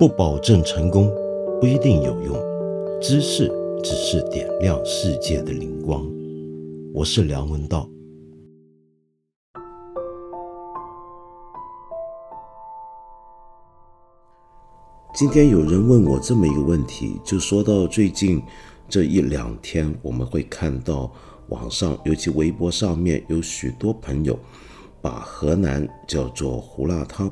不保证成功，不一定有用。知识只是点亮世界的灵光。我是梁文道。今天有人问我这么一个问题，就说到最近这一两天，我们会看到网上，尤其微博上面有许多朋友把河南叫做胡辣汤。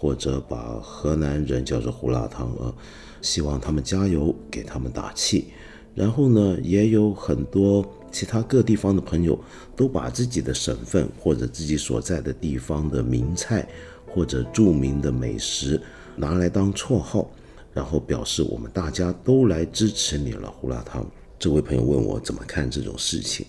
或者把河南人叫做胡辣汤啊，希望他们加油，给他们打气。然后呢，也有很多其他各地方的朋友都把自己的省份或者自己所在的地方的名菜或者著名的美食拿来当绰号，然后表示我们大家都来支持你了。胡辣汤，这位朋友问我怎么看这种事情，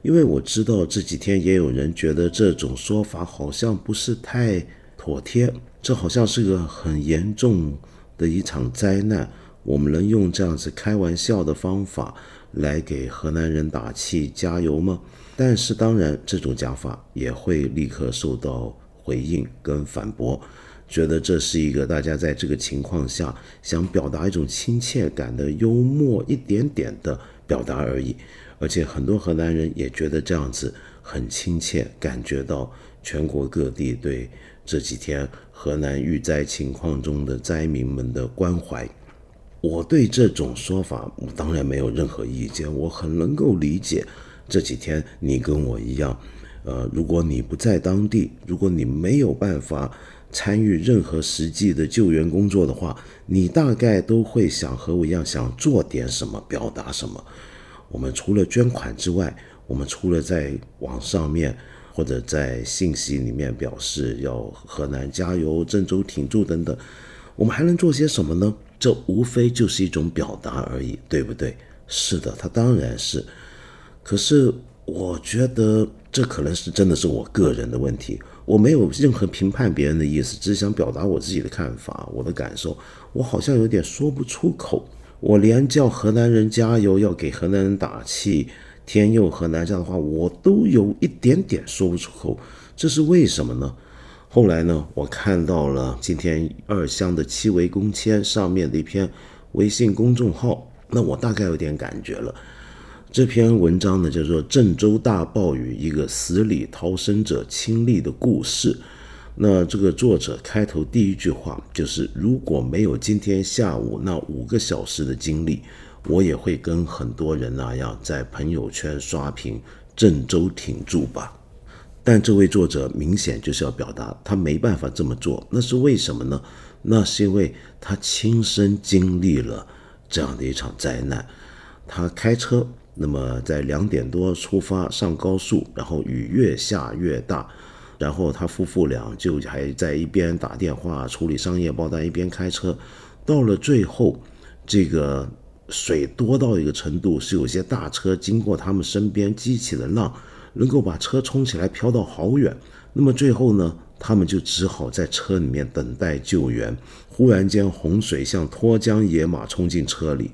因为我知道这几天也有人觉得这种说法好像不是太妥帖。这好像是个很严重的一场灾难，我们能用这样子开玩笑的方法来给河南人打气加油吗？但是当然，这种讲法也会立刻受到回应跟反驳，觉得这是一个大家在这个情况下想表达一种亲切感的幽默一点点的表达而已，而且很多河南人也觉得这样子很亲切，感觉到全国各地对。这几天河南遇灾情况中的灾民们的关怀，我对这种说法我当然没有任何意见，我很能够理解。这几天你跟我一样，呃，如果你不在当地，如果你没有办法参与任何实际的救援工作的话，你大概都会想和我一样想做点什么，表达什么。我们除了捐款之外，我们除了在网上面。或者在信息里面表示要河南加油、郑州挺住等等，我们还能做些什么呢？这无非就是一种表达而已，对不对？是的，他当然是。可是我觉得这可能是真的是我个人的问题，我没有任何评判别人的意思，只是想表达我自己的看法、我的感受。我好像有点说不出口，我连叫河南人加油，要给河南人打气。天佑和南这样的话，我都有一点点说不出口，这是为什么呢？后来呢，我看到了今天二乡的七维公签上面的一篇微信公众号，那我大概有点感觉了。这篇文章呢叫做《郑州大暴雨，一个死里逃生者亲历的故事》。那这个作者开头第一句话就是：如果没有今天下午那五个小时的经历。我也会跟很多人那样在朋友圈刷屏“郑州挺住吧”，但这位作者明显就是要表达他没办法这么做，那是为什么呢？那是因为他亲身经历了这样的一场灾难。他开车，那么在两点多出发上高速，然后雨越下越大，然后他夫妇俩就还在一边打电话处理商业报单，一边开车，到了最后，这个。水多到一个程度，是有些大车经过他们身边激起的浪，能够把车冲起来飘到好远。那么最后呢，他们就只好在车里面等待救援。忽然间，洪水像脱缰野马冲进车里。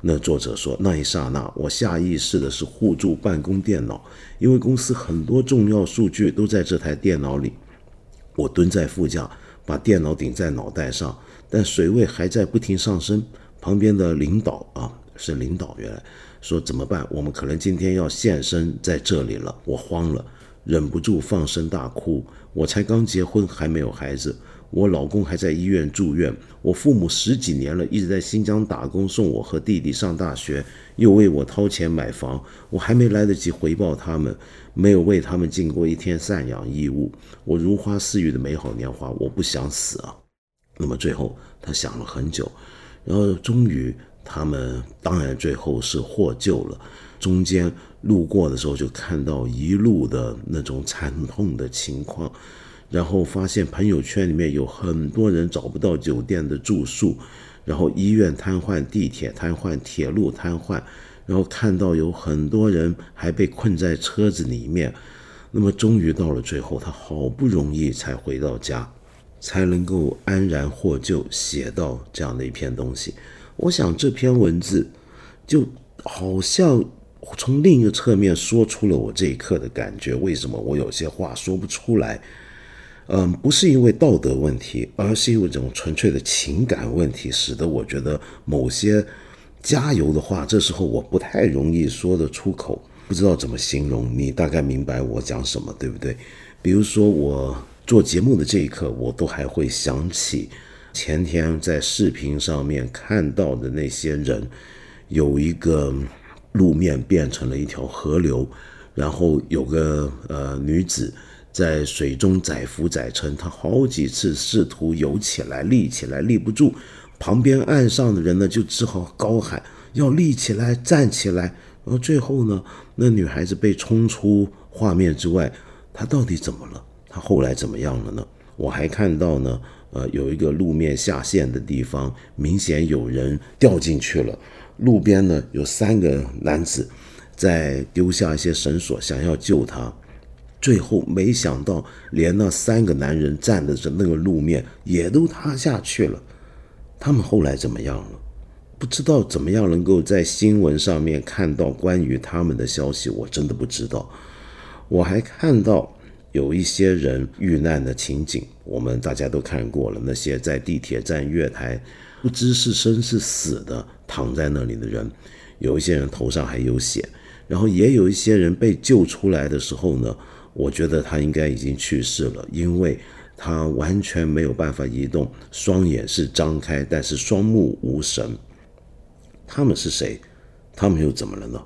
那作者说，那一刹那，我下意识的是护住办公电脑，因为公司很多重要数据都在这台电脑里。我蹲在副驾，把电脑顶在脑袋上，但水位还在不停上升。旁边的领导啊，是领导，原来说怎么办？我们可能今天要现身在这里了。我慌了，忍不住放声大哭。我才刚结婚，还没有孩子，我老公还在医院住院，我父母十几年了一直在新疆打工，送我和弟弟上大学，又为我掏钱买房，我还没来得及回报他们，没有为他们尽过一天赡养义务。我如花似玉的美好年华，我不想死啊。那么最后，他想了很久。然后终于，他们当然最后是获救了。中间路过的时候，就看到一路的那种惨痛的情况，然后发现朋友圈里面有很多人找不到酒店的住宿，然后医院瘫痪、地铁瘫痪、铁路瘫痪，然后看到有很多人还被困在车子里面。那么终于到了最后，他好不容易才回到家。才能够安然获救，写到这样的一篇东西。我想这篇文字就好像从另一个侧面说出了我这一刻的感觉。为什么我有些话说不出来？嗯，不是因为道德问题，而是因为这种纯粹的情感问题，使得我觉得某些加油的话，这时候我不太容易说得出口，不知道怎么形容。你大概明白我讲什么，对不对？比如说我做节目的这一刻，我都还会想起前天在视频上面看到的那些人，有一个路面变成了一条河流，然后有个呃女子。在水中载浮载沉，她好几次试图游起来，立起来立不住，旁边岸上的人呢就只好高喊要立起来，站起来。然后最后呢，那女孩子被冲出画面之外，她到底怎么了？他后来怎么样了呢？我还看到呢，呃，有一个路面下陷的地方，明显有人掉进去了。路边呢有三个男子在丢下一些绳索，想要救他。最后没想到，连那三个男人站的这那个路面也都塌下去了。他们后来怎么样了？不知道怎么样能够在新闻上面看到关于他们的消息，我真的不知道。我还看到有一些人遇难的情景，我们大家都看过了。那些在地铁站月台不知是生是死的躺在那里的人，有一些人头上还有血，然后也有一些人被救出来的时候呢。我觉得他应该已经去世了，因为他完全没有办法移动，双眼是张开，但是双目无神。他们是谁？他们又怎么了呢？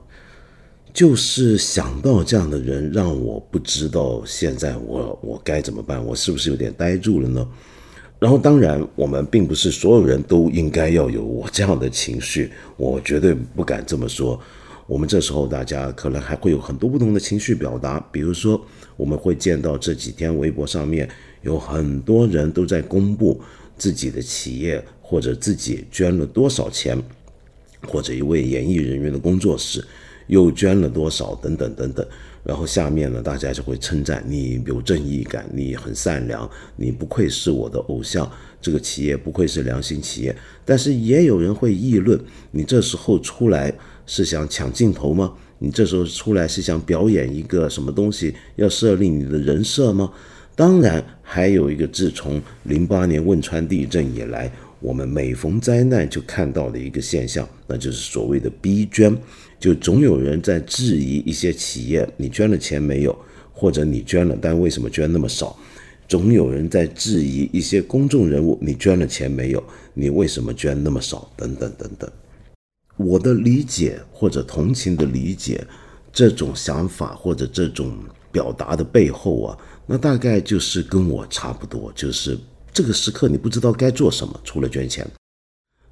就是想到这样的人，让我不知道现在我我该怎么办？我是不是有点呆住了呢？然后，当然，我们并不是所有人都应该要有我这样的情绪，我绝对不敢这么说。我们这时候大家可能还会有很多不同的情绪表达，比如说我们会见到这几天微博上面有很多人都在公布自己的企业或者自己捐了多少钱，或者一位演艺人员的工作室又捐了多少等等等等，然后下面呢大家就会称赞你有正义感，你很善良，你不愧是我的偶像，这个企业不愧是良心企业，但是也有人会议论你这时候出来。是想抢镜头吗？你这时候出来是想表演一个什么东西？要设立你的人设吗？当然，还有一个自从零八年汶川地震以来，我们每逢灾难就看到的一个现象，那就是所谓的逼捐。就总有人在质疑一些企业，你捐了钱没有？或者你捐了，但为什么捐那么少？总有人在质疑一些公众人物，你捐了钱没有？你为什么捐那么少？等等等等。我的理解或者同情的理解，这种想法或者这种表达的背后啊，那大概就是跟我差不多，就是这个时刻你不知道该做什么，除了捐钱。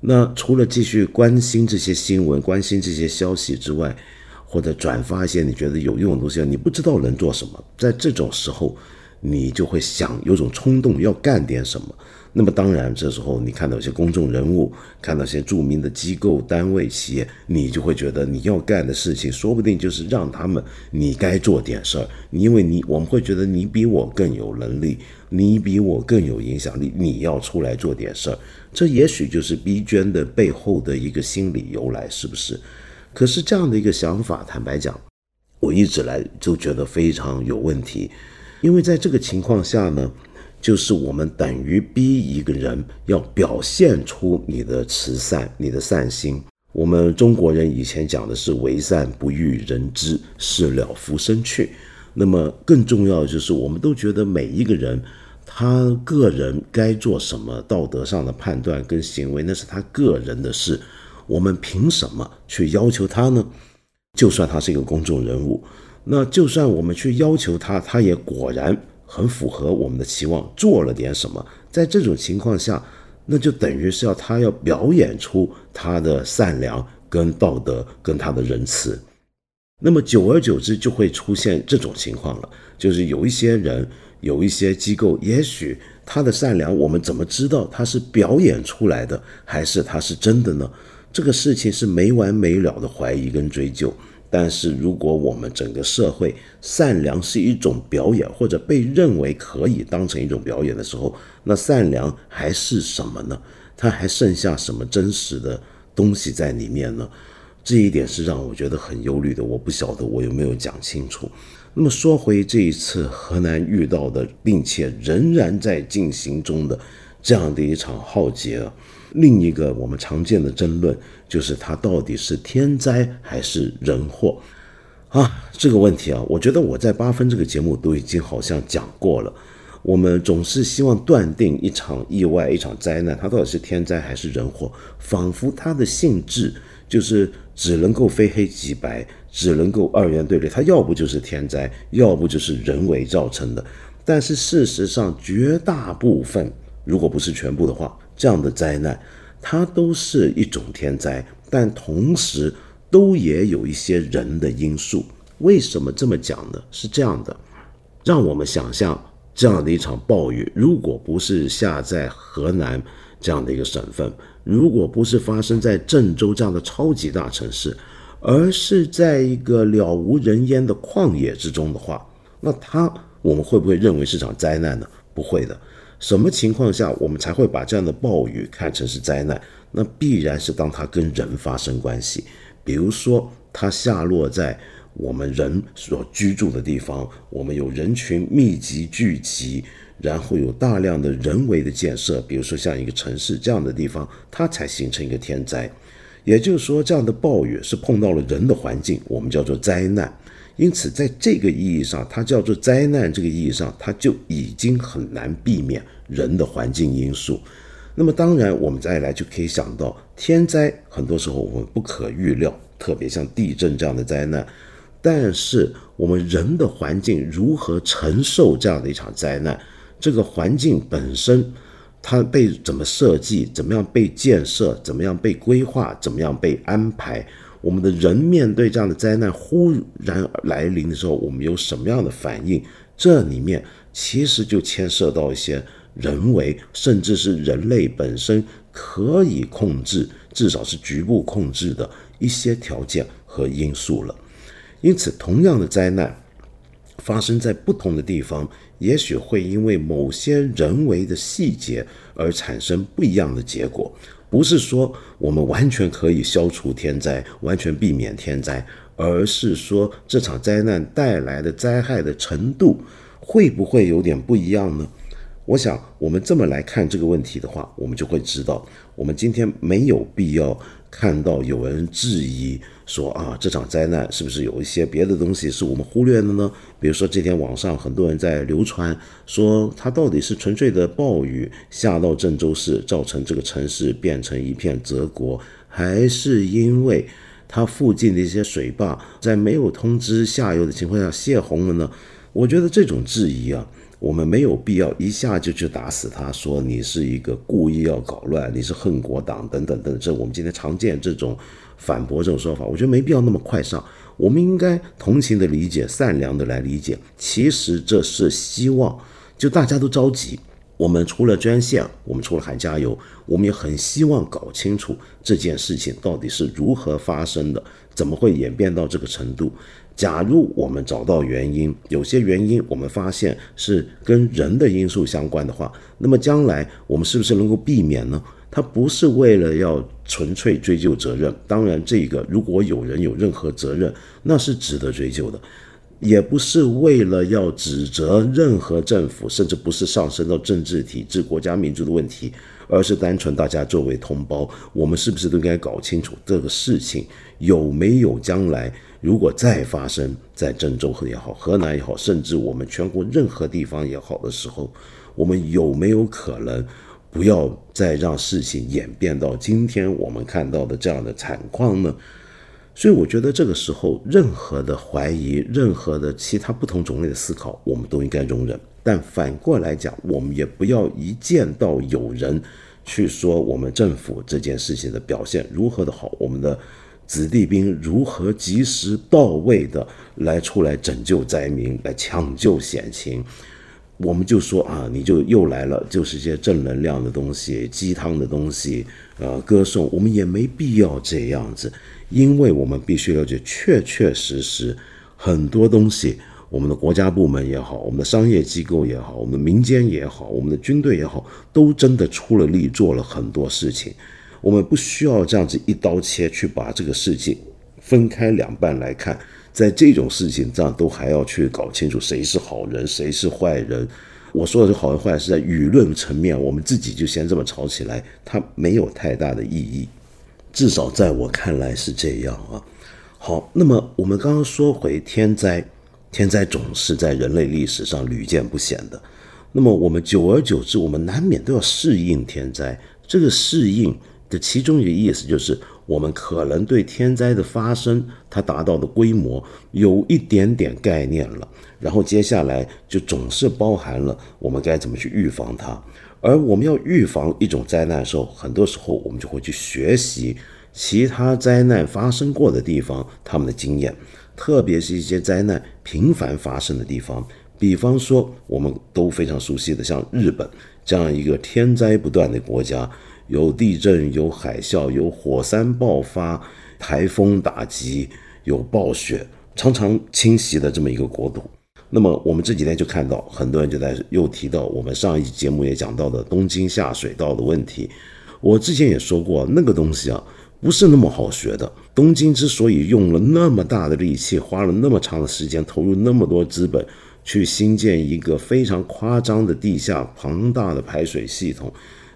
那除了继续关心这些新闻、关心这些消息之外，或者转发一些你觉得有用的东西，你不知道能做什么。在这种时候，你就会想有种冲动要干点什么。那么当然，这时候你看到一些公众人物，看到一些著名的机构、单位、企业，你就会觉得你要干的事情，说不定就是让他们你该做点事儿。因为你我们会觉得你比我更有能力，你比我更有影响力，你要出来做点事儿。这也许就是逼捐的背后的一个心理由来，是不是？可是这样的一个想法，坦白讲，我一直来就觉得非常有问题，因为在这个情况下呢。就是我们等于逼一个人要表现出你的慈善、你的善心。我们中国人以前讲的是“为善不欲人知，事了拂身去”。那么更重要的就是，我们都觉得每一个人他个人该做什么，道德上的判断跟行为，那是他个人的事。我们凭什么去要求他呢？就算他是一个公众人物，那就算我们去要求他，他也果然。很符合我们的期望，做了点什么，在这种情况下，那就等于是要他要表演出他的善良、跟道德、跟他的仁慈。那么久而久之，就会出现这种情况了，就是有一些人、有一些机构，也许他的善良，我们怎么知道他是表演出来的，还是他是真的呢？这个事情是没完没了的怀疑跟追究。但是，如果我们整个社会善良是一种表演，或者被认为可以当成一种表演的时候，那善良还是什么呢？它还剩下什么真实的东西在里面呢？这一点是让我觉得很忧虑的。我不晓得我有没有讲清楚。那么说回这一次河南遇到的，并且仍然在进行中的这样的一场浩劫，另一个我们常见的争论就是它到底是天灾还是人祸啊？这个问题啊，我觉得我在八分这个节目都已经好像讲过了。我们总是希望断定一场意外、一场灾难，它到底是天灾还是人祸，仿佛它的性质就是只能够非黑即白。只能够二元对立，它要不就是天灾，要不就是人为造成的。但是事实上，绝大部分，如果不是全部的话，这样的灾难，它都是一种天灾，但同时都也有一些人的因素。为什么这么讲呢？是这样的，让我们想象这样的一场暴雨，如果不是下在河南这样的一个省份，如果不是发生在郑州这样的超级大城市。而是在一个了无人烟的旷野之中的话，那它我们会不会认为是场灾难呢？不会的。什么情况下我们才会把这样的暴雨看成是灾难？那必然是当它跟人发生关系，比如说它下落在我们人所居住的地方，我们有人群密集聚集，然后有大量的人为的建设，比如说像一个城市这样的地方，它才形成一个天灾。也就是说，这样的暴雨是碰到了人的环境，我们叫做灾难。因此，在这个意义上，它叫做灾难。这个意义上，它就已经很难避免人的环境因素。那么，当然，我们再来就可以想到，天灾很多时候我们不可预料，特别像地震这样的灾难。但是，我们人的环境如何承受这样的一场灾难？这个环境本身。它被怎么设计，怎么样被建设，怎么样被规划，怎么样被安排？我们的人面对这样的灾难忽然来临的时候，我们有什么样的反应？这里面其实就牵涉到一些人为，甚至是人类本身可以控制，至少是局部控制的一些条件和因素了。因此，同样的灾难发生在不同的地方。也许会因为某些人为的细节而产生不一样的结果，不是说我们完全可以消除天灾，完全避免天灾，而是说这场灾难带来的灾害的程度会不会有点不一样呢？我想，我们这么来看这个问题的话，我们就会知道，我们今天没有必要。看到有人质疑说啊，这场灾难是不是有一些别的东西是我们忽略的呢？比如说这天网上很多人在流传说，它到底是纯粹的暴雨下到郑州市，造成这个城市变成一片泽国，还是因为它附近的一些水坝在没有通知下游的情况下泄洪了呢？我觉得这种质疑啊。我们没有必要一下就去打死他，说你是一个故意要搞乱，你是恨国党等等等，这我们今天常见这种反驳这种说法，我觉得没必要那么快上。我们应该同情的理解，善良的来理解。其实这是希望，就大家都着急。我们除了捐献，我们除了喊加油，我们也很希望搞清楚这件事情到底是如何发生的，怎么会演变到这个程度。假如我们找到原因，有些原因我们发现是跟人的因素相关的话，那么将来我们是不是能够避免呢？它不是为了要纯粹追究责任，当然这个如果有人有任何责任，那是值得追究的，也不是为了要指责任何政府，甚至不是上升到政治体制、国家民族的问题，而是单纯大家作为同胞，我们是不是都应该搞清楚这个事情有没有将来？如果再发生在郑州也好，河南也好，甚至我们全国任何地方也好的时候，我们有没有可能不要再让事情演变到今天我们看到的这样的惨况呢？所以，我觉得这个时候，任何的怀疑，任何的其他不同种类的思考，我们都应该容忍。但反过来讲，我们也不要一见到有人去说我们政府这件事情的表现如何的好，我们的。子弟兵如何及时到位的来出来拯救灾民，来抢救险情？我们就说啊，你就又来了，就是一些正能量的东西、鸡汤的东西，呃，歌颂。我们也没必要这样子，因为我们必须了解，确确实实很多东西，我们的国家部门也好，我们的商业机构也好，我们的民间也好，我们的军队也好，都真的出了力，做了很多事情。我们不需要这样子一刀切去把这个世界分开两半来看，在这种事情上都还要去搞清楚谁是好人，谁是坏人。我说的是好人坏人是在舆论层面，我们自己就先这么吵起来，它没有太大的意义。至少在我看来是这样啊。好，那么我们刚刚说回天灾，天灾总是在人类历史上屡见不鲜的。那么我们久而久之，我们难免都要适应天灾。这个适应的其中一个意思就是，我们可能对天灾的发生，它达到的规模有一点点概念了。然后接下来就总是包含了我们该怎么去预防它，而我们要预防一种灾难的时候，很多时候我们就会去学习其他灾难发生过的地方他们的经验，特别是一些灾难频繁发生的地方，比方说我们都非常熟悉的像日本这样一个天灾不断的国家，有地震、有海啸、有火山爆发、台风打击、有暴雪，常常侵袭的这么一个国度。那么我们这几天就看到很多人就在又提到我们上一期节目也讲到的东京下水道的问题。我之前也说过，那个东西啊不是那么好学的。东京之所以用了那么大的力气，花了那么长的时间，投入那么多资本去新建一个非常夸张的地下庞大的排水系统，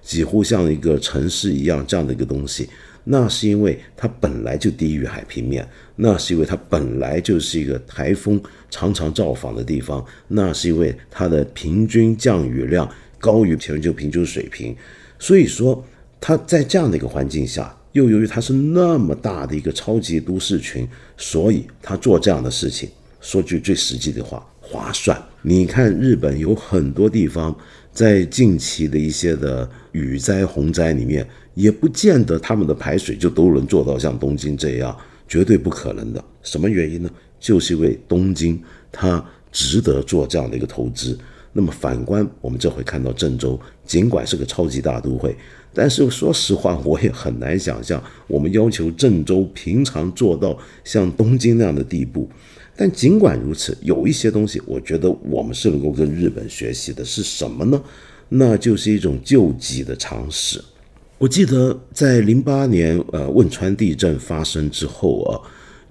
几乎像一个城市一样这样的一个东西。那是因为它本来就低于海平面，那是因为它本来就是一个台风常常造访的地方，那是因为它的平均降雨量高于全球平均水平，所以说它在这样的一个环境下，又由于它是那么大的一个超级都市群，所以它做这样的事情，说句最实际的话，划算。你看日本有很多地方，在近期的一些的雨灾洪灾里面。也不见得他们的排水就都能做到像东京这样，绝对不可能的。什么原因呢？就是因为东京它值得做这样的一个投资。那么反观我们这回看到郑州，尽管是个超级大都会，但是说实话，我也很难想象我们要求郑州平常做到像东京那样的地步。但尽管如此，有一些东西，我觉得我们是能够跟日本学习的。是什么呢？那就是一种救济的常识。我记得在零八年，呃，汶川地震发生之后啊，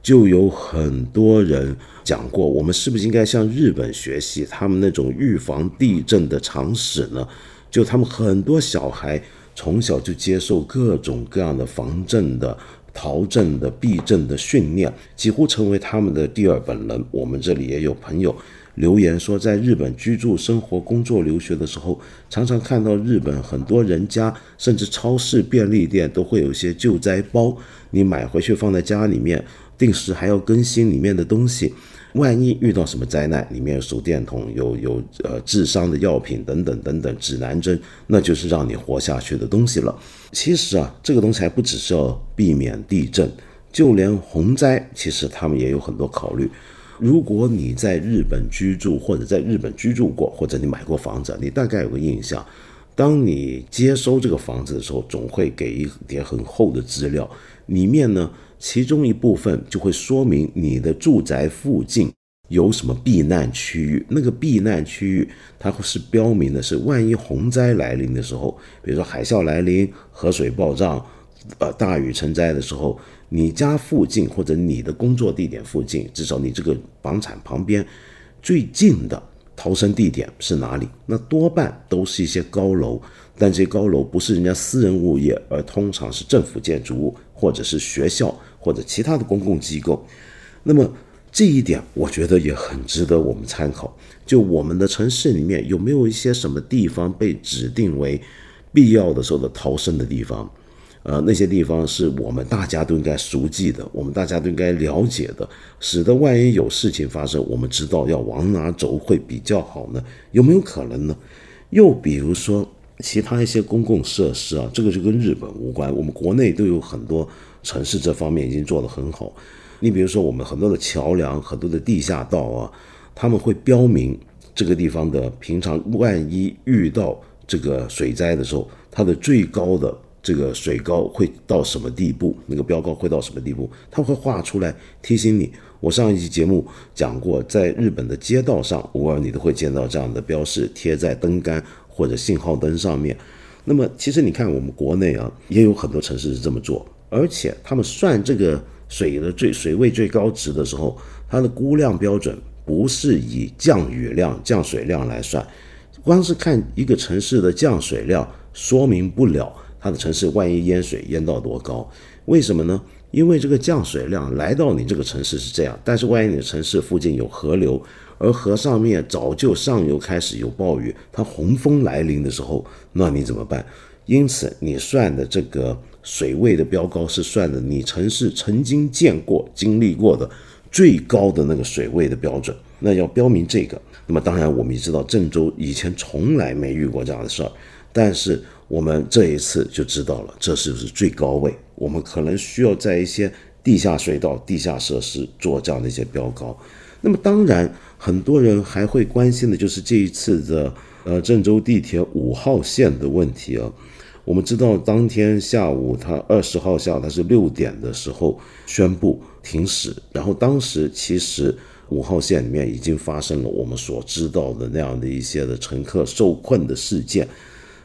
就有很多人讲过，我们是不是应该向日本学习他们那种预防地震的常识呢？就他们很多小孩从小就接受各种各样的防震的、逃震的、避震的训练，几乎成为他们的第二本能。我们这里也有朋友。留言说，在日本居住、生活、工作、留学的时候，常常看到日本很多人家，甚至超市、便利店都会有一些救灾包，你买回去放在家里面，定时还要更新里面的东西。万一遇到什么灾难，里面有手电筒、有有呃治伤的药品等等等等，指南针，那就是让你活下去的东西了。其实啊，这个东西还不只是要避免地震，就连洪灾，其实他们也有很多考虑。如果你在日本居住，或者在日本居住过，或者你买过房子，你大概有个印象。当你接收这个房子的时候，总会给一点很厚的资料，里面呢，其中一部分就会说明你的住宅附近有什么避难区域。那个避难区域，它是标明的是，万一洪灾来临的时候，比如说海啸来临、河水暴涨、呃大雨成灾的时候。你家附近或者你的工作地点附近，至少你这个房产旁边最近的逃生地点是哪里？那多半都是一些高楼，但这些高楼不是人家私人物业，而通常是政府建筑物或者是学校或者其他的公共机构。那么这一点我觉得也很值得我们参考。就我们的城市里面有没有一些什么地方被指定为必要的时候的逃生的地方？呃，那些地方是我们大家都应该熟记的，我们大家都应该了解的，使得万一有事情发生，我们知道要往哪走会比较好呢？有没有可能呢？又比如说其他一些公共设施啊，这个就跟日本无关，我们国内都有很多城市这方面已经做得很好。你比如说我们很多的桥梁、很多的地下道啊，他们会标明这个地方的平常万一遇到这个水灾的时候，它的最高的。这个水高会到什么地步？那个标高会到什么地步？他会画出来提醒你。我上一期节目讲过，在日本的街道上，偶尔你都会见到这样的标识贴在灯杆或者信号灯上面。那么，其实你看我们国内啊，也有很多城市是这么做，而且他们算这个水的最水位最高值的时候，它的估量标准不是以降雨量、降水量来算，光是看一个城市的降水量，说明不了它的城市万一淹水淹到多高。为什么呢？因为这个降水量来到你这个城市是这样，但是万一你的城市附近有河流，而河上面早就上游开始有暴雨，它洪峰来临的时候，那你怎么办？因此，你算的这个水位的标高是算的你城市曾经见过、经历过的最高的那个水位的标准，那要标明这个。那么，当然我们也知道郑州以前从来没遇过这样的事儿，但是。我们这一次就知道了，这是不是最高位？我们可能需要在一些地下隧道、地下设施做这样的一些标高。那么，当然很多人还会关心的就是这一次的呃郑州地铁五号线的问题啊。我们知道，当天下午它二十号下午它是六点的时候宣布停驶，然后当时其实五号线里面已经发生了我们所知道的那样的一些的乘客受困的事件。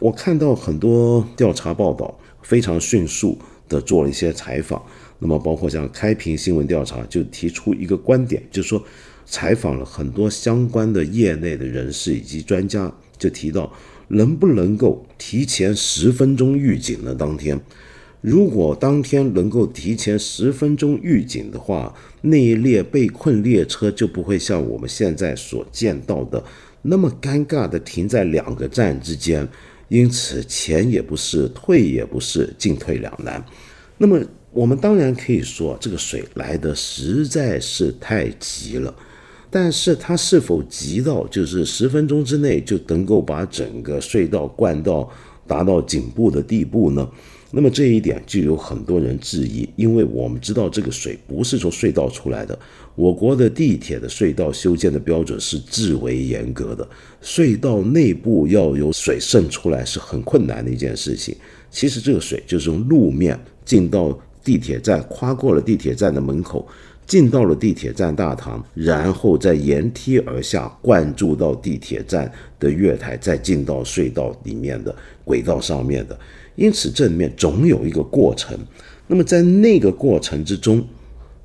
我看到很多调查报道，非常迅速的做了一些采访。那么，包括像开平新闻调查就提出一个观点，就是说，采访了很多相关的业内的人士以及专家，就提到能不能够提前十分钟预警呢？当天，如果当天能够提前十分钟预警的话，那一列被困列车就不会像我们现在所见到的那么尴尬的停在两个站之间。因此，前也不是，退也不是，进退两难。那么，我们当然可以说，这个水来的实在是太急了。但是，它是否急到就是十分钟之内就能够把整个隧道灌到达到颈部的地步呢？那么这一点就有很多人质疑，因为我们知道这个水不是从隧道出来的。我国的地铁的隧道修建的标准是至为严格的，隧道内部要有水渗出来是很困难的一件事情。其实这个水就是从路面进到地铁站，跨过了地铁站的门口，进到了地铁站大堂，然后再沿梯而下灌注到地铁站的月台，再进到隧道里面的轨道上面的。因此这里面总有一个过程。那么在那个过程之中，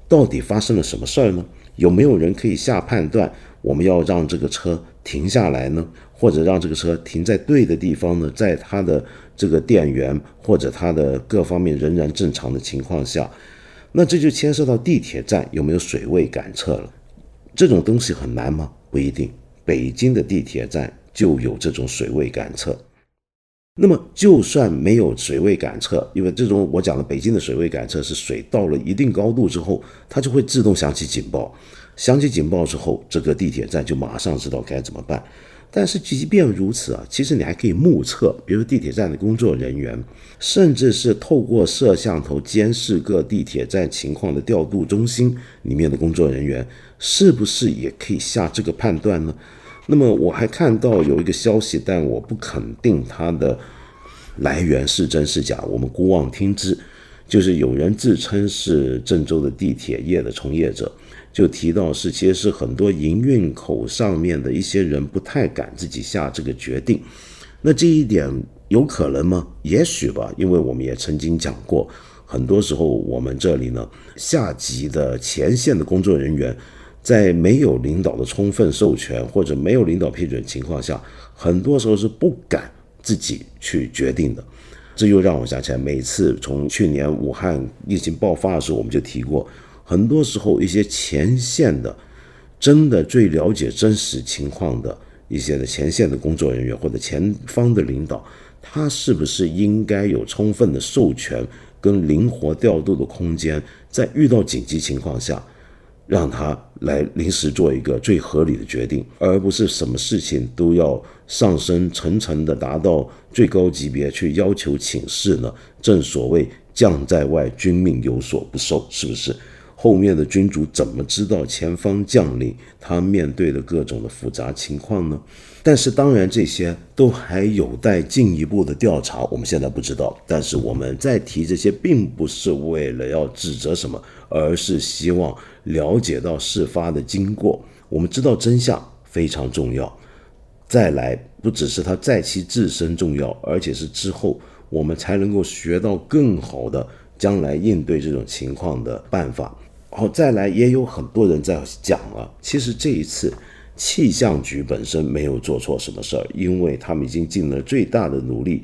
到底发生了什么事儿呢？有没有人可以下判断？我们要让这个车停下来呢，或者让这个车停在对的地方呢？在它的这个电源或者它的各方面仍然正常的情况下，那这就牵涉到地铁站有没有水位感测了。这种东西很难吗？不一定。北京的地铁站就有这种水位感测。那么，就算没有水位感测，因为这种我讲的北京的水位感测是水到了一定高度之后，它就会自动响起警报。响起警报之后，这个地铁站就马上知道该怎么办。但是，即便如此啊，其实你还可以目测，比如地铁站的工作人员，甚至是透过摄像头监视各地铁站情况的调度中心里面的工作人员，是不是也可以下这个判断呢？那么我还看到有一个消息，但我不肯定它的来源是真是假，我们姑妄听之。就是有人自称是郑州的地铁业的从业者，就提到是其实是很多营运口上面的一些人不太敢自己下这个决定。那这一点有可能吗？也许吧，因为我们也曾经讲过，很多时候我们这里呢，下级的前线的工作人员。在没有领导的充分授权或者没有领导批准情况下，很多时候是不敢自己去决定的。这又让我想起来，每次从去年武汉疫情爆发的时候，我们就提过，很多时候一些前线的、真的最了解真实情况的一些的前线的工作人员或者前方的领导，他是不是应该有充分的授权跟灵活调度的空间，在遇到紧急情况下？让他来临时做一个最合理的决定，而不是什么事情都要上升层层的达到最高级别去要求请示呢？正所谓将在外，君命有所不受，是不是？后面的君主怎么知道前方将领他面对的各种的复杂情况呢？但是当然这些都还有待进一步的调查，我们现在不知道。但是我们在提这些，并不是为了要指责什么，而是希望了解到事发的经过。我们知道真相非常重要。再来，不只是他在其自身重要，而且是之后我们才能够学到更好的将来应对这种情况的办法。哦，再来也有很多人在讲了，其实这一次气象局本身没有做错什么事儿，因为他们已经尽了最大的努力，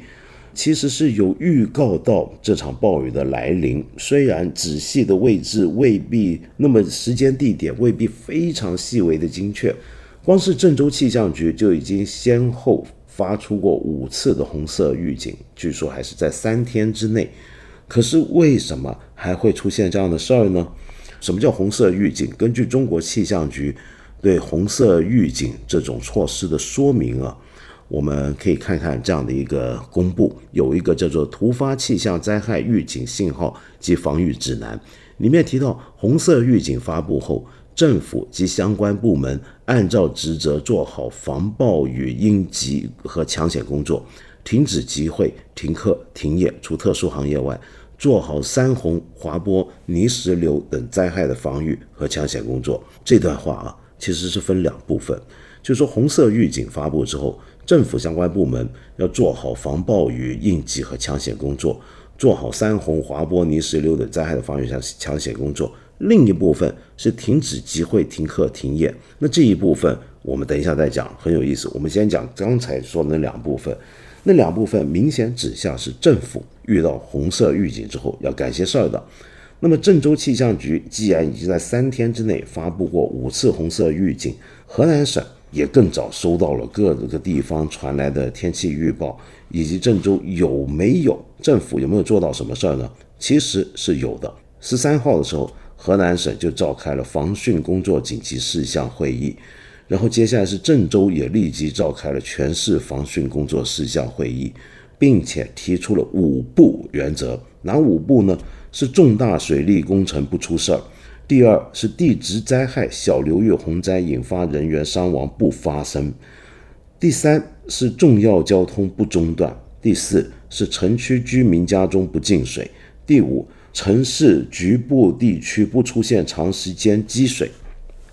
其实是有预告到这场暴雨的来临，虽然仔细的位置未必那么时间地点未必非常细微的精确，光是郑州气象局就已经先后发出过五次的红色预警，据说还是在三天之内。可是为什么还会出现这样的事儿呢？什么叫红色预警？根据中国气象局对红色预警这种措施的说明啊，我们可以看看这样的一个公布，有一个叫做《突发气象灾害预警信号及防御指南》，里面提到，红色预警发布后，政府及相关部门按照职责做好防暴雨应急和抢险工作，停止集会、停课、停业，除特殊行业外。做好山洪、滑坡、泥石流等灾害的防御和抢险工作。这段话啊，其实是分两部分，就是说红色预警发布之后，政府相关部门要做好防暴雨应急和抢险工作，做好山洪、滑坡、泥石流等灾害的防御抢抢险工作。另一部分是停止集会、停课、停业。那这一部分我们等一下再讲，很有意思。我们先讲刚才说的那两部分。那两部分明显指向是政府遇到红色预警之后要干些事儿的。那么郑州气象局既然已经在三天之内发布过五次红色预警，河南省也更早收到了各个地方传来的天气预报，以及郑州有没有政府有没有做到什么事儿呢？其实是有的。十三号的时候，河南省就召开了防汛工作紧急事项会议。然后接下来是郑州也立即召开了全市防汛工作事项会议，并且提出了五不原则。哪五不呢？是重大水利工程不出事儿；第二是地质灾害、小流域洪灾引发人员伤亡不发生；第三是重要交通不中断；第四是城区居民家中不进水；第五，城市局部地区不出现长时间积水。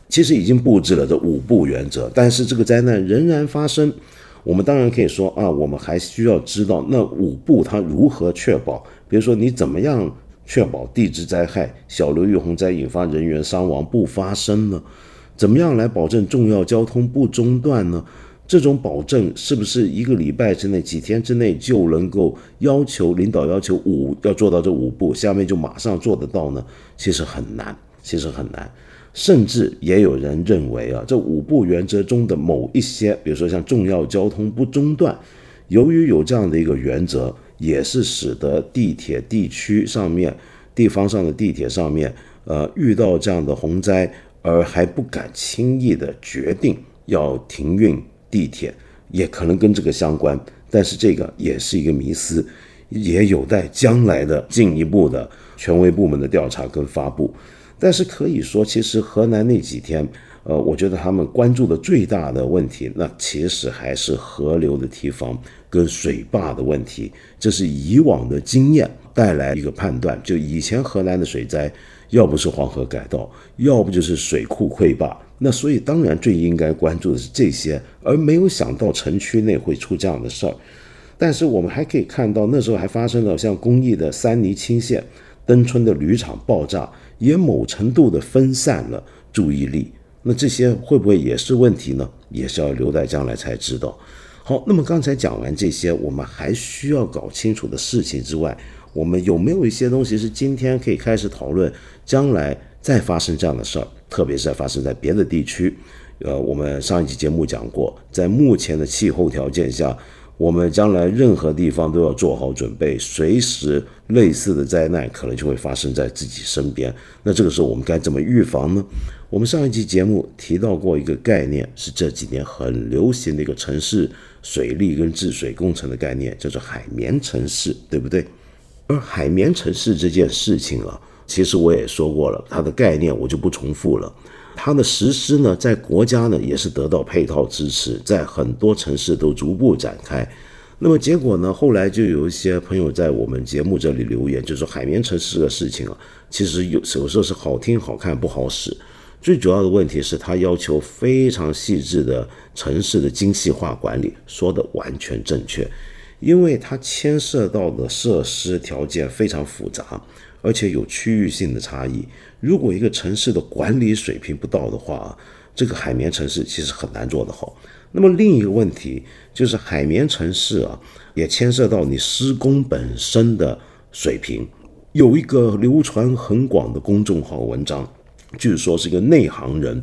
其实已经布置了这五步原则，但是这个灾难仍然发生。我们当然可以说啊，我们还需要知道那五步它如何确保。比如说，你怎么样确保地质灾害、小流域洪灾引发人员伤亡不发生呢？怎么样来保证重要交通不中断呢？这种保证是不是一个礼拜之内、几天之内就能够要求领导要求五要做到这五步，下面就马上做得到呢？其实很难，其实很难。甚至也有人认为啊，这五步原则中的某一些，比如说像重要交通不中断，由于有这样的一个原则，也是使得地铁地区上面、地方上的地铁上面，呃，遇到这样的洪灾而还不敢轻易的决定要停运地铁，也可能跟这个相关。但是这个也是一个迷思，也有待将来的进一步的权威部门的调查跟发布。但是可以说，其实河南那几天，呃，我觉得他们关注的最大的问题，那其实还是河流的堤防跟水坝的问题。这是以往的经验带来一个判断，就以前河南的水灾，要不是黄河改道，要不就是水库溃坝。那所以当然最应该关注的是这些，而没有想到城区内会出这样的事儿。但是我们还可以看到，那时候还发生了像公益的三泥倾陷、登村的铝厂爆炸。也某程度的分散了注意力，那这些会不会也是问题呢？也是要留待将来才知道。好，那么刚才讲完这些，我们还需要搞清楚的事情之外，我们有没有一些东西是今天可以开始讨论，将来再发生这样的事儿，特别是在发生在别的地区？呃，我们上一期节目讲过，在目前的气候条件下。我们将来任何地方都要做好准备，随时类似的灾难可能就会发生在自己身边。那这个时候我们该怎么预防呢？我们上一期节目提到过一个概念，是这几年很流行的一个城市水利跟治水工程的概念，叫做海绵城市，对不对？而海绵城市这件事情啊，其实我也说过了，它的概念我就不重复了。它的实施呢，在国家呢也是得到配套支持，在很多城市都逐步展开。那么结果呢，后来就有一些朋友在我们节目这里留言，就说海绵城市的事情啊，其实有有时候是好听好看不好使。最主要的问题是它要求非常细致的城市的精细化管理，说的完全正确，因为它牵涉到的设施条件非常复杂。而且有区域性的差异。如果一个城市的管理水平不到的话，这个海绵城市其实很难做得好。那么另一个问题就是海绵城市啊，也牵涉到你施工本身的水平。有一个流传很广的公众号文章，据说是一个内行人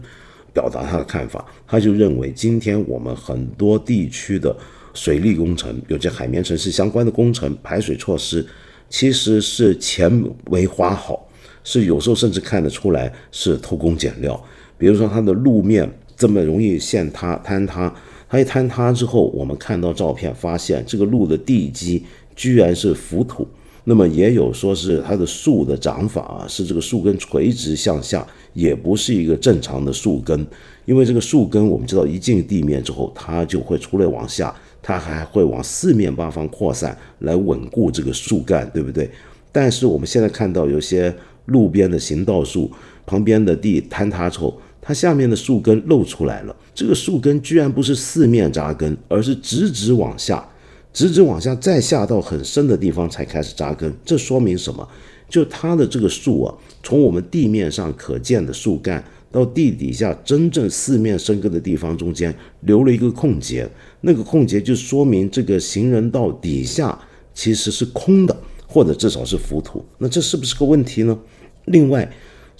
表达他的看法，他就认为今天我们很多地区的水利工程，有些海绵城市相关的工程、排水措施，其实是钱没花好，是有时候甚至看得出来是偷工减料。比如说它的路面。这么容易陷塌坍塌，它一坍塌之后，我们看到照片，发现这个路的地基居然是浮土。那么也有说是它的树的长法啊，是这个树根垂直向下，也不是一个正常的树根。因为这个树根我们知道一进地面之后，它就会出来往下，它还会往四面八方扩散来稳固这个树干，对不对？但是我们现在看到有些路边的行道树旁边的地坍塌之后。它下面的树根露出来了，这个树根居然不是四面扎根，而是直直往下，直直往下，再下到很深的地方才开始扎根。这说明什么？就它的这个树啊，从我们地面上可见的树干到地底下真正四面生根的地方中间留了一个空节，那个空节就说明这个行人道底下其实是空的，或者至少是浮土。那这是不是个问题呢？另外。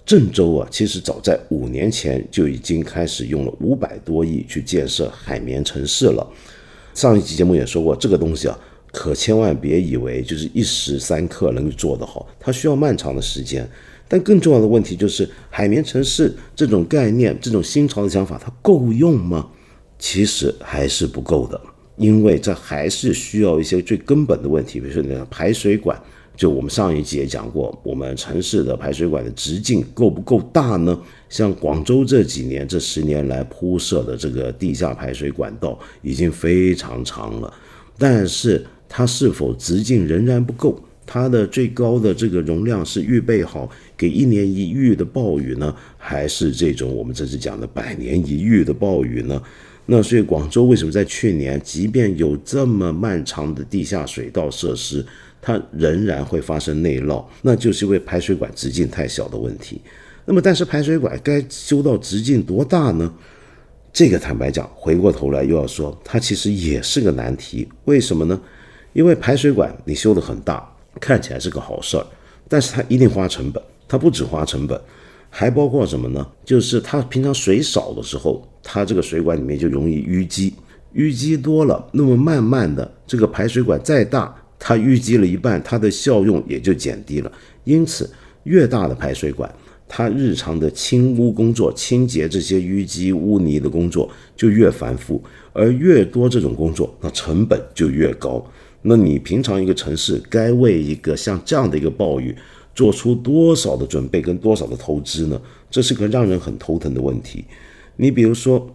郑州啊，其实早在五年前就已经开始用了五百多亿去建设海绵城市了。上一期节目也说过，这个东西啊，可千万别以为就是一时三刻能做得好，它需要漫长的时间。但更重要的问题就是，海绵城市这种概念、这种新潮的想法，它够用吗？其实还是不够的，因为这还是需要一些最根本的问题，比如说那个排水管。就我们上一集也讲过，我们城市的排水管的直径够不够大呢？像广州这几年、这十年来铺设的这个地下排水管道已经非常长了，但是它是否直径仍然不够？它的最高的这个容量是预备好给一年一遇的暴雨呢，还是这种我们这次讲的百年一遇的暴雨呢？那所以广州为什么在去年，即便有这么漫长的地下水道设施？它仍然会发生内涝，那就是因为排水管直径太小的问题。那么，但是排水管该修到直径多大呢？这个坦白讲，回过头来又要说，它其实也是个难题。为什么呢？因为排水管你修得很大，看起来是个好事儿，但是它一定花成本。它不止花成本，还包括什么呢？就是它平常水少的时候，它这个水管里面就容易淤积，淤积多了，那么慢慢的这个排水管再大。它淤积了一半，它的效用也就减低了。因此，越大的排水管，它日常的清污工作、清洁这些淤积污泥的工作就越繁复，而越多这种工作，那成本就越高。那你平常一个城市该为一个像这样的一个暴雨做出多少的准备跟多少的投资呢？这是个让人很头疼的问题。你比如说，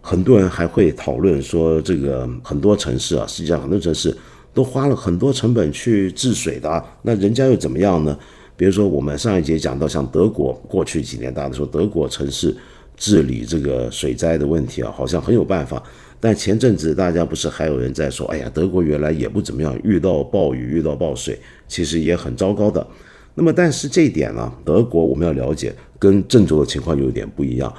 很多人还会讨论说，这个很多城市啊，实际上很多城市。都花了很多成本去治水的，那人家又怎么样呢？比如说我们上一节讲到，像德国过去几年，大家说德国城市治理这个水灾的问题啊，好像很有办法。但前阵子大家不是还有人在说，哎呀，德国原来也不怎么样，遇到暴雨、遇到暴水，其实也很糟糕的。那么，但是这一点呢，德国我们要了解，跟郑州的情况有点不一样。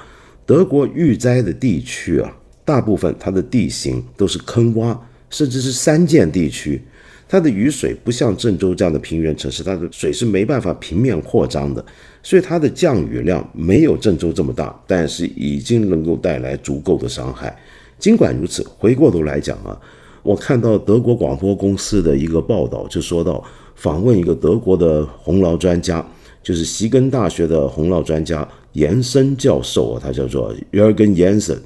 德国遇灾的地区啊，大部分它的地形都是坑洼。甚至是三建地区，它的雨水不像郑州这样的平原城市，它的水是没办法平面扩张的，所以它的降雨量没有郑州这么大，但是已经能够带来足够的伤害。尽管如此，回过头来讲啊，我看到德国广播公司的一个报道，就说到访问一个德国的洪涝专家，就是锡根大学的洪涝专家延伸教授啊，他叫做 Jürgen Jensen，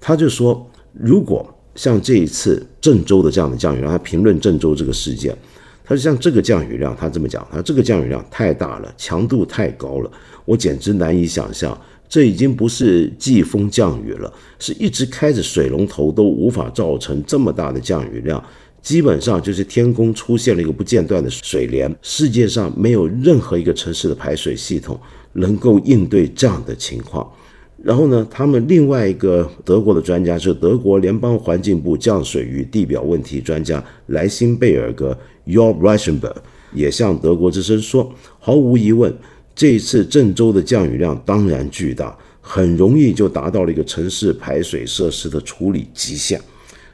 他就说如果。像这一次郑州的这样的降雨量，他评论郑州这个事件，他说像这个降雨量，他这么讲，他这个降雨量太大了，强度太高了，我简直难以想象，这已经不是季风降雨了，是一直开着水龙头都无法造成这么大的降雨量，基本上就是天空出现了一个不间断的水帘，世界上没有任何一个城市的排水系统能够应对这样的情况。然后呢，他们另外一个德国的专家是德国联邦环境部降水与地表问题专家莱辛贝尔格 （Job Reichenberg）。也向德国之声说，毫无疑问，这一次郑州的降雨量当然巨大，很容易就达到了一个城市排水设施的处理极限。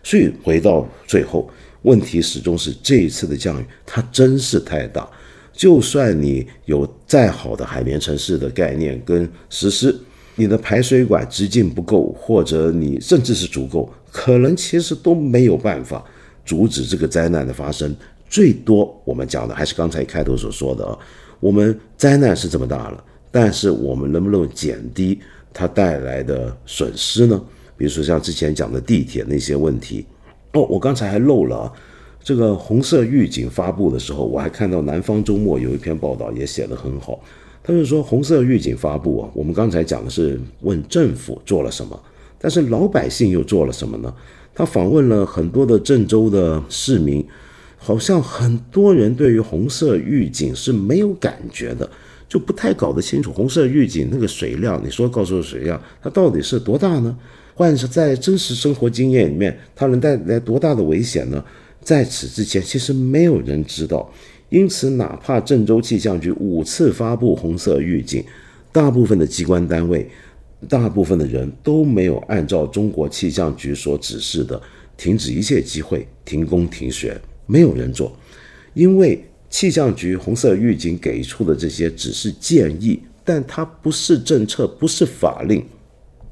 所以回到最后，问题始终是这一次的降雨它真是太大。就算你有再好的海绵城市的概念跟实施，你的排水管直径不够，或者你甚至是足够，可能其实都没有办法阻止这个灾难的发生。最多我们讲的还是刚才开头所说的啊，我们灾难是这么大了，但是我们能不能减低它带来的损失呢？比如说像之前讲的地铁那些问题。哦，我刚才还漏了啊。这个红色预警发布的时候，我还看到《南方周末》有一篇报道，也写得很好。他就说，红色预警发布啊，我们刚才讲的是问政府做了什么，但是老百姓又做了什么呢？他访问了很多的郑州的市民，好像很多人对于红色预警是没有感觉的，就不太搞得清楚红色预警那个水量。你说告诉水量，它到底是多大呢？换是在真实生活经验里面，它能带来多大的危险呢？在此之前，其实没有人知道，因此，哪怕郑州气象局五次发布红色预警，大部分的机关单位、大部分的人都没有按照中国气象局所指示的停止一切机会、停工停学，没有人做，因为气象局红色预警给出的这些只是建议，但它不是政策，不是法令，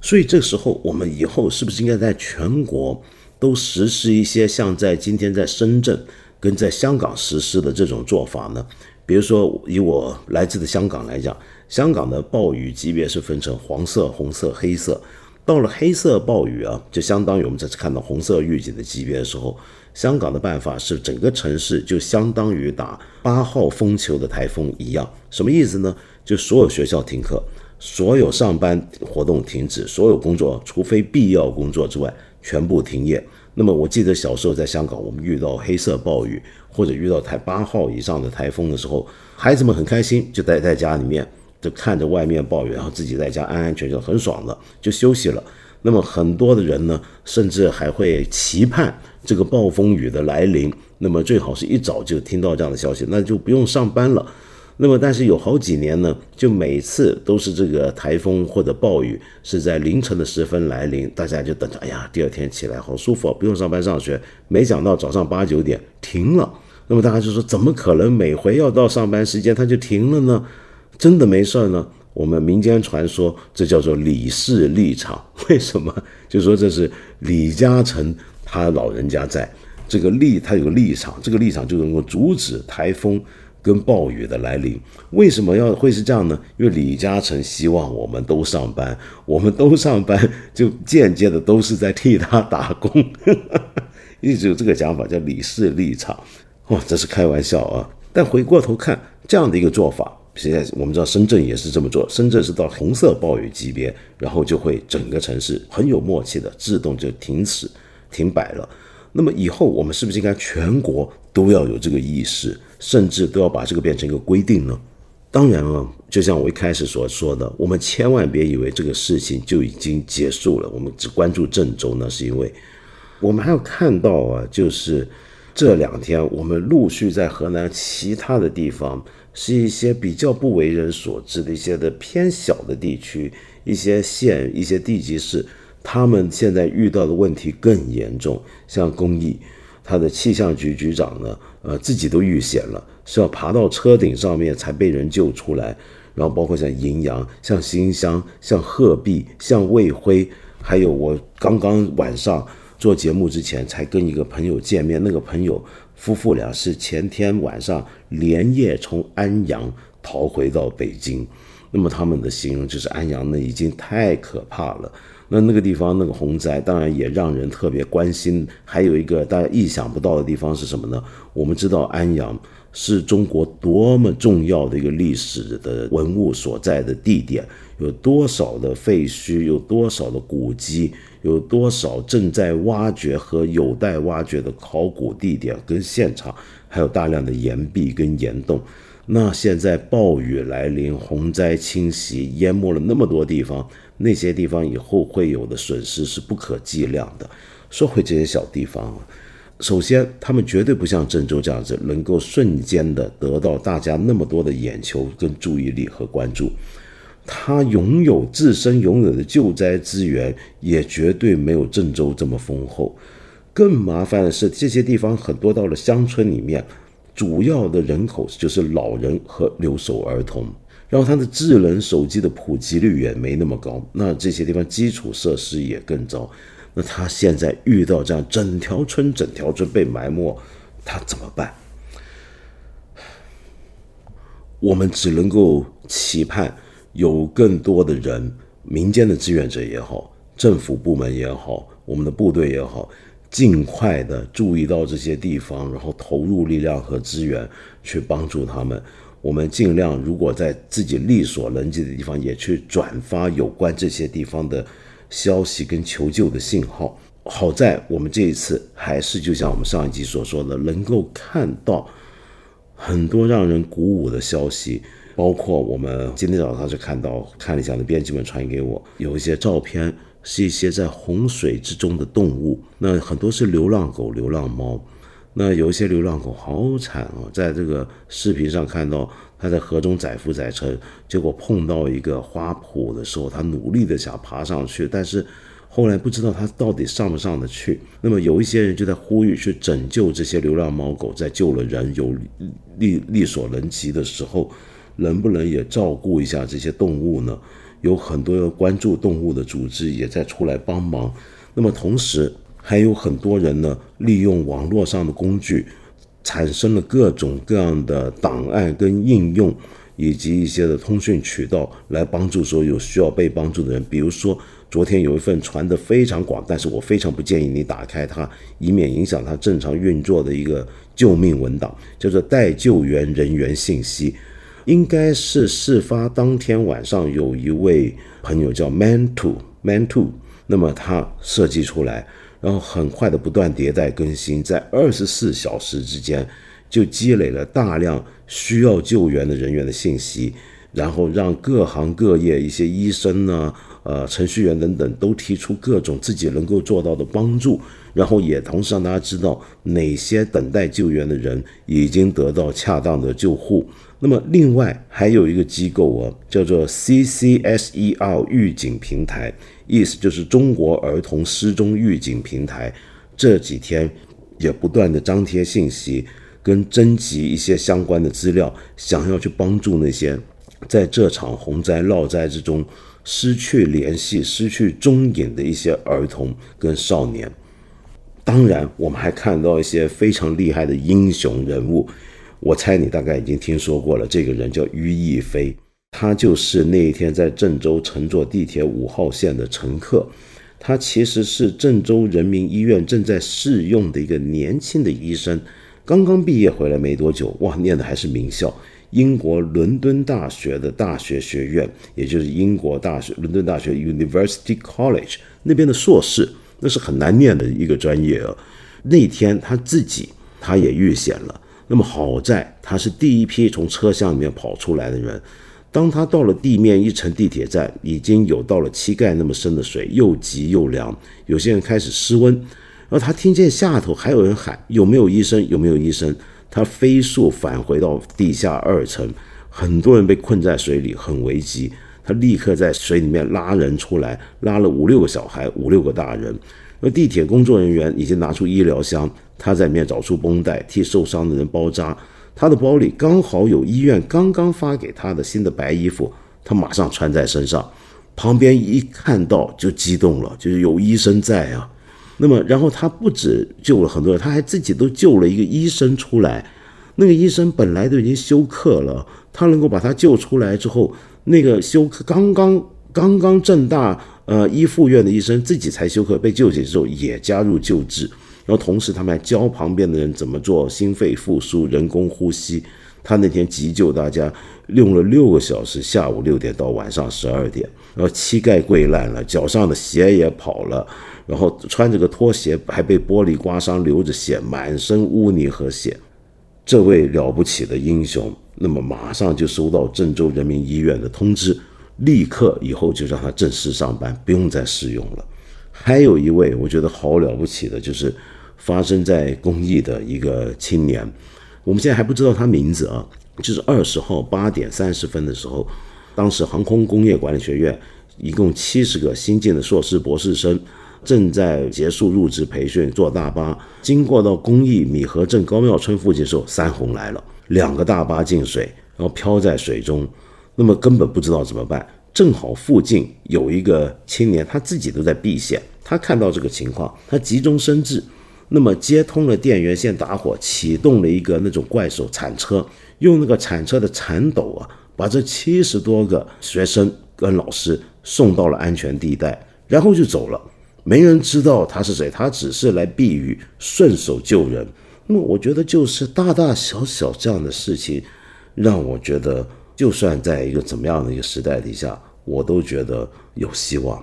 所以这时候我们以后是不是应该在全国？都实施一些像在今天在深圳跟在香港实施的这种做法呢？比如说以我来自的香港来讲，香港的暴雨级别是分成黄色、红色、黑色。到了黑色暴雨啊，就相当于我们这次看到红色预警的级别的时候，香港的办法是整个城市就相当于打八号风球的台风一样。什么意思呢？就所有学校停课，所有上班活动停止，所有工作除非必要工作之外。全部停业。那么我记得小时候在香港，我们遇到黑色暴雨或者遇到台八号以上的台风的时候，孩子们很开心，就待在家里面，就看着外面暴雨，然后自己在家安安全全、很爽的就休息了。那么很多的人呢，甚至还会期盼这个暴风雨的来临，那么最好是一早就听到这样的消息，那就不用上班了。那么，但是有好几年呢，就每次都是这个台风或者暴雨是在凌晨的时分来临，大家就等着，哎呀，第二天起来好舒服，不用上班上学。没想到早上八九点停了，那么大家就说，怎么可能每回要到上班时间？它就停了呢？真的没事？儿呢？我们民间传说这叫做李氏立场，为什么？就说这是李嘉诚他老人家在这个立，他有个立场，这个立场就能够阻止台风。跟暴雨的来临，为什么要会是这样呢？因为李嘉诚希望我们都上班，我们都上班，就间接的都是在替他打工，一直有这个讲法叫李氏立场。哇，这是开玩笑啊！但回过头看这样的一个做法，现在我们知道深圳也是这么做，深圳是到红色暴雨级别，然后就会整个城市很有默契的自动就停止停摆了。那么以后我们是不是应该全国都要有这个意识？甚至都要把这个变成一个规定呢？当然了，就像我一开始所说的，我们千万别以为这个事情就已经结束了。我们只关注郑州呢，是因为我们还要看到啊，就是这两天我们陆续在河南其他的地方，是一些比较不为人所知的一些的偏小的地区，一些县、一些地级市，他们现在遇到的问题更严重，像公益。他的气象局局长呢，呃，自己都遇险了，是要爬到车顶上面才被人救出来。然后包括像银阳、像新乡、像鹤壁、像卫辉，还有我刚刚晚上做节目之前才跟一个朋友见面，那个朋友夫妇俩是前天晚上连夜从安阳逃回到北京。那么他们的形容就是安阳呢已经太可怕了。那那个地方那个洪灾，当然也让人特别关心。还有一个大家意想不到的地方是什么呢？我们知道安阳是中国多么重要的一个历史的文物所在的地点，有多少的废墟，有多少的古迹，有多少正在挖掘和有待挖掘的考古地点跟现场，还有大量的岩壁跟岩洞。那现在暴雨来临，洪灾侵袭，淹没了那么多地方。那些地方以后会有的损失是不可计量的。说回这些小地方啊，首先，他们绝对不像郑州这样子，能够瞬间的得到大家那么多的眼球跟注意力和关注。他拥有自身拥有的救灾资源，也绝对没有郑州这么丰厚。更麻烦的是，这些地方很多到了乡村里面，主要的人口就是老人和留守儿童，然后他的智能手机的普及率也没那么高，那这些地方基础设施也更糟。那他现在遇到这样整条村整条村被埋没，他怎么办？我们只能够期盼有更多的人，民间的志愿者也好，政府部门也好，我们的部队也好，尽快的注意到这些地方，然后投入力量和资源去帮助他们。我们尽量，如果在自己力所能及的地方，也去转发有关这些地方的。消息跟求救的信号，好在我们这一次还是就像我们上一集所说的，能够看到很多让人鼓舞的消息，包括我们今天早上就看到看了一下的编辑们传给我有一些照片，是一些在洪水之中的动物，那很多是流浪狗、流浪猫，那有一些流浪狗好惨哦，在这个视频上看到。它在河中载浮载沉，结果碰到一个花圃的时候，它努力的想爬上去，但是后来不知道它到底上不上得去。那么有一些人就在呼吁去拯救这些流浪猫狗，在救了人有力力所能及的时候，能不能也照顾一下这些动物呢？有很多关注动物的组织也在出来帮忙。那么同时还有很多人呢，利用网络上的工具。产生了各种各样的档案跟应用，以及一些的通讯渠道，来帮助所有需要被帮助的人。比如说，昨天有一份传得非常广，但是我非常不建议你打开它，以免影响它正常运作的一个救命文档，叫做待救援人员信息。应该是事发当天晚上，有一位朋友叫 Man Two Man Two，那么他设计出来。然后很快的不断迭代更新，在二十四小时之间就积累了大量需要救援的人员的信息，然后让各行各业一些医生呢、呃程序员等等都提出各种自己能够做到的帮助，然后也同时让大家知道哪些等待救援的人已经得到恰当的救护。那么另外还有一个机构啊，叫做 CCSER 预警平台。意思就是中国儿童失踪预警平台这几天也不断的张贴信息，跟征集一些相关的资料，想要去帮助那些在这场洪灾涝灾之中失去联系、失去踪影的一些儿童跟少年。当然，我们还看到一些非常厉害的英雄人物，我猜你大概已经听说过了，这个人叫于亦飞。他就是那一天在郑州乘坐地铁五号线的乘客，他其实是郑州人民医院正在试用的一个年轻的医生，刚刚毕业回来没多久，哇，念的还是名校，英国伦敦大学的大学学院，也就是英国大学伦敦大学 University College 那边的硕士，那是很难念的一个专业啊。那天他自己他也遇险了，那么好在他是第一批从车厢里面跑出来的人。当他到了地面一层地铁站，已经有到了膝盖那么深的水，又急又凉，有些人开始失温。然后他听见下头还有人喊：“有没有医生？有没有医生？”他飞速返回到地下二层，很多人被困在水里，很危急。他立刻在水里面拉人出来，拉了五六个小孩，五六个大人。而地铁工作人员已经拿出医疗箱，他在里面找出绷带，替受伤的人包扎。他的包里刚好有医院刚刚发给他的新的白衣服，他马上穿在身上。旁边一看到就激动了，就是有医生在啊。那么，然后他不止救了很多人，他还自己都救了一个医生出来。那个医生本来都已经休克了，他能够把他救出来之后，那个休克刚刚刚刚正大呃一附院的医生自己才休克，被救起之后也加入救治。然后同时，他们还教旁边的人怎么做心肺复苏、人工呼吸。他那天急救大家用了六个小时，下午六点到晚上十二点，然后膝盖跪烂了，脚上的鞋也跑了，然后穿着个拖鞋还被玻璃刮伤，流着血，满身污泥和血。这位了不起的英雄，那么马上就收到郑州人民医院的通知，立刻以后就让他正式上班，不用再试用了。还有一位我觉得好了不起的，就是。发生在公益的一个青年，我们现在还不知道他名字啊。就是二十号八点三十分的时候，当时航空工业管理学院一共七十个新进的硕士博士生正在结束入职培训，坐大巴经过到公益米河镇高庙村附近的时候，山洪来了，两个大巴进水，然后漂在水中，那么根本不知道怎么办。正好附近有一个青年，他自己都在避险，他看到这个情况，他急中生智，那么接通了电源线打火，启动了一个那种怪手铲车。用那个铲车的铲斗啊，把这七十多个学生跟老师送到了安全地带，然后就走了。没人知道他是谁，他只是来避雨，顺手救人。那么，我觉得就是大大小小这样的事情，让我觉得，就算在一个怎么样的一个时代底下，我都觉得有希望。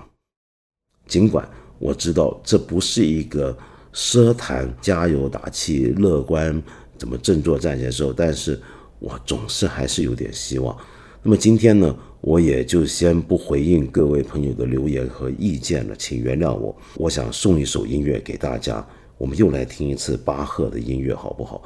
尽管我知道这不是一个奢谈、加油打气、乐观、怎么振作站起来的时候，但是。我总是还是有点希望。那么今天呢，我也就先不回应各位朋友的留言和意见了，请原谅我。我想送一首音乐给大家，我们又来听一次巴赫的音乐，好不好？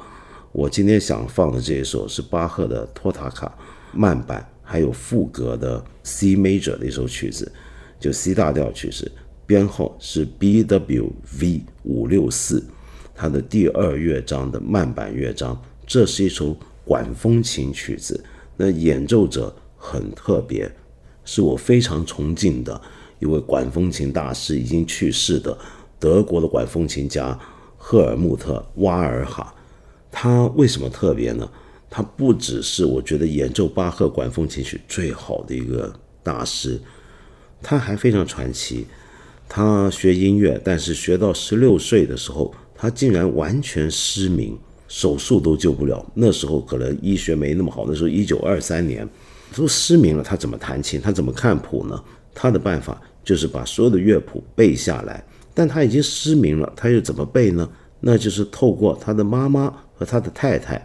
我今天想放的这一首是巴赫的托塔卡慢板，还有副歌的 C major 的一首曲子，就 C 大调曲子，编号是 B W V 五六四，它的第二乐章的慢板乐章。这是一首。管风琴曲子，那演奏者很特别，是我非常崇敬的一位管风琴大师，已经去世的德国的管风琴家赫尔穆特·瓦尔哈。他为什么特别呢？他不只是我觉得演奏巴赫管风琴曲最好的一个大师，他还非常传奇。他学音乐，但是学到十六岁的时候，他竟然完全失明。手术都救不了，那时候可能医学没那么好。那时候一九二三年，都失明了，他怎么弹琴？他怎么看谱呢？他的办法就是把所有的乐谱背下来。但他已经失明了，他又怎么背呢？那就是透过他的妈妈和他的太太，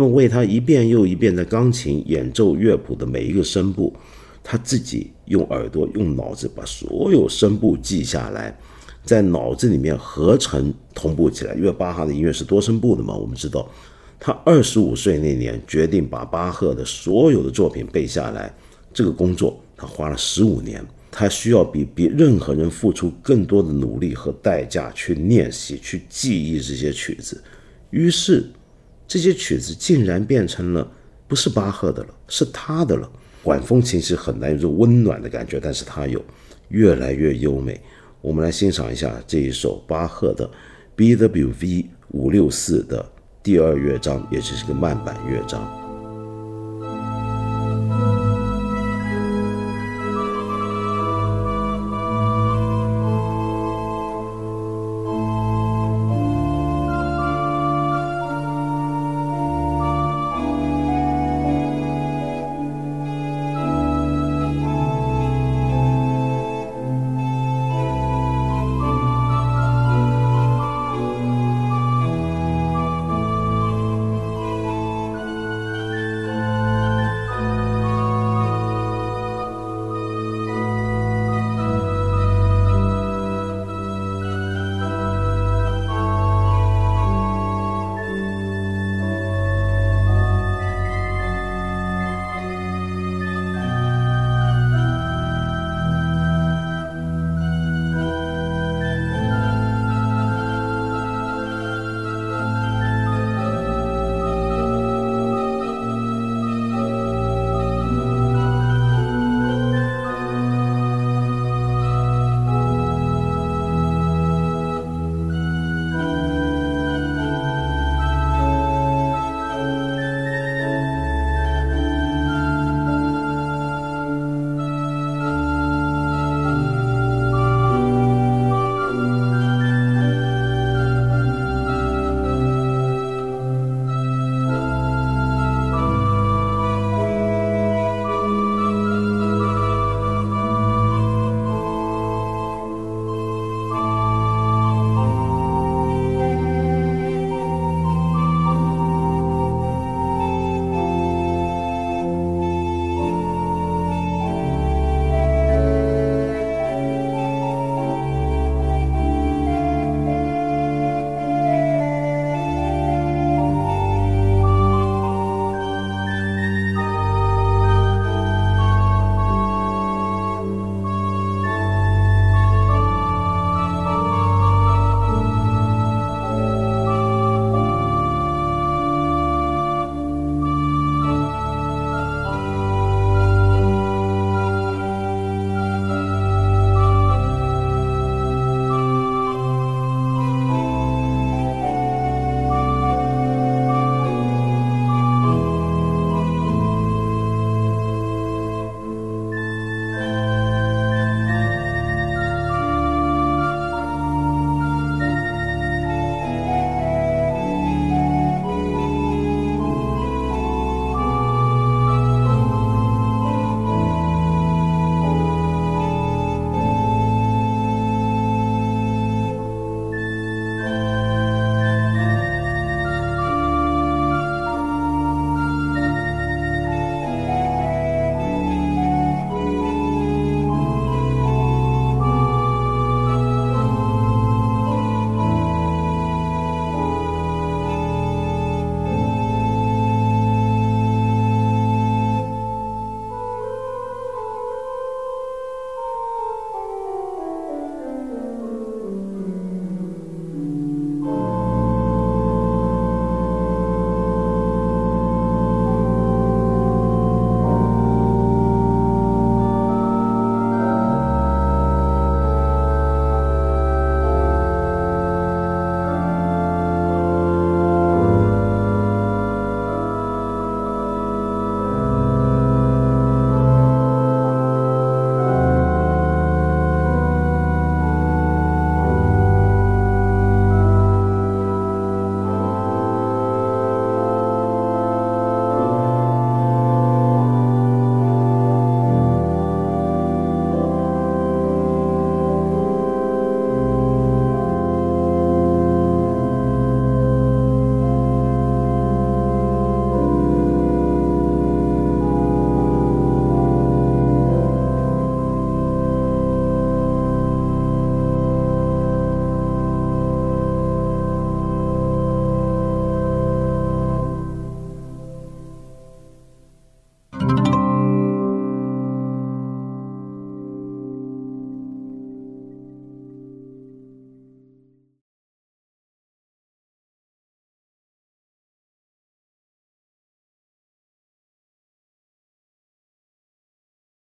那么为他一遍又一遍的钢琴演奏乐谱的每一个声部，他自己用耳朵、用脑子把所有声部记下来。在脑子里面合成同步起来，因为巴哈的音乐是多声部的嘛。我们知道，他二十五岁那年决定把巴赫的所有的作品背下来，这个工作他花了十五年，他需要比比任何人付出更多的努力和代价去练习、去记忆这些曲子。于是，这些曲子竟然变成了不是巴赫的了，是他的了。管风琴是很难有种温暖的感觉，但是它有越来越优美。我们来欣赏一下这一首巴赫的 B W V 五六四的第二乐章，也就是个慢板乐章。